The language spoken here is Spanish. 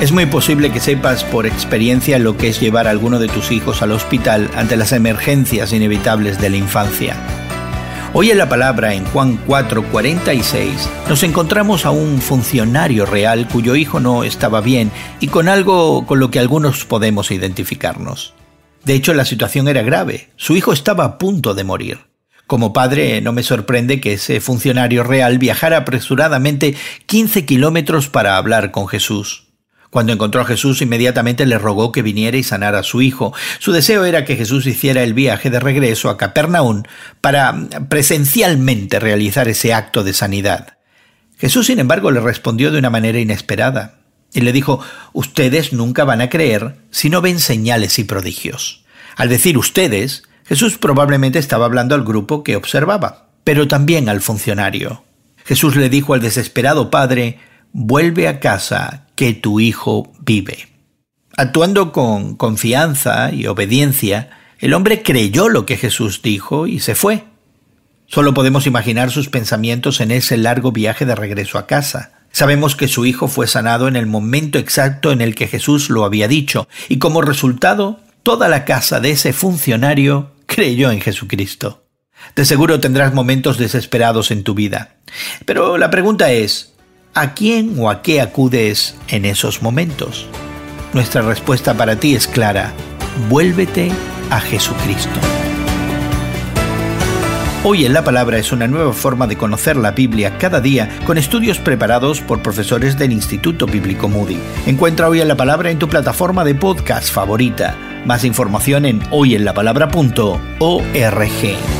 Es muy posible que sepas por experiencia lo que es llevar a alguno de tus hijos al hospital ante las emergencias inevitables de la infancia. Hoy en la palabra, en Juan 4:46, nos encontramos a un funcionario real cuyo hijo no estaba bien y con algo con lo que algunos podemos identificarnos. De hecho, la situación era grave. Su hijo estaba a punto de morir. Como padre, no me sorprende que ese funcionario real viajara apresuradamente 15 kilómetros para hablar con Jesús. Cuando encontró a Jesús, inmediatamente le rogó que viniera y sanara a su hijo. Su deseo era que Jesús hiciera el viaje de regreso a Capernaum para presencialmente realizar ese acto de sanidad. Jesús, sin embargo, le respondió de una manera inesperada y le dijo, ustedes nunca van a creer si no ven señales y prodigios. Al decir ustedes, Jesús probablemente estaba hablando al grupo que observaba, pero también al funcionario. Jesús le dijo al desesperado padre, vuelve a casa, que tu hijo vive. Actuando con confianza y obediencia, el hombre creyó lo que Jesús dijo y se fue. Solo podemos imaginar sus pensamientos en ese largo viaje de regreso a casa. Sabemos que su hijo fue sanado en el momento exacto en el que Jesús lo había dicho, y como resultado, toda la casa de ese funcionario creyó en Jesucristo. De seguro tendrás momentos desesperados en tu vida. Pero la pregunta es, ¿A quién o a qué acudes en esos momentos? Nuestra respuesta para ti es clara. Vuélvete a Jesucristo. Hoy en la Palabra es una nueva forma de conocer la Biblia cada día con estudios preparados por profesores del Instituto Bíblico Moody. Encuentra Hoy en la Palabra en tu plataforma de podcast favorita. Más información en hoyenlapalabra.org.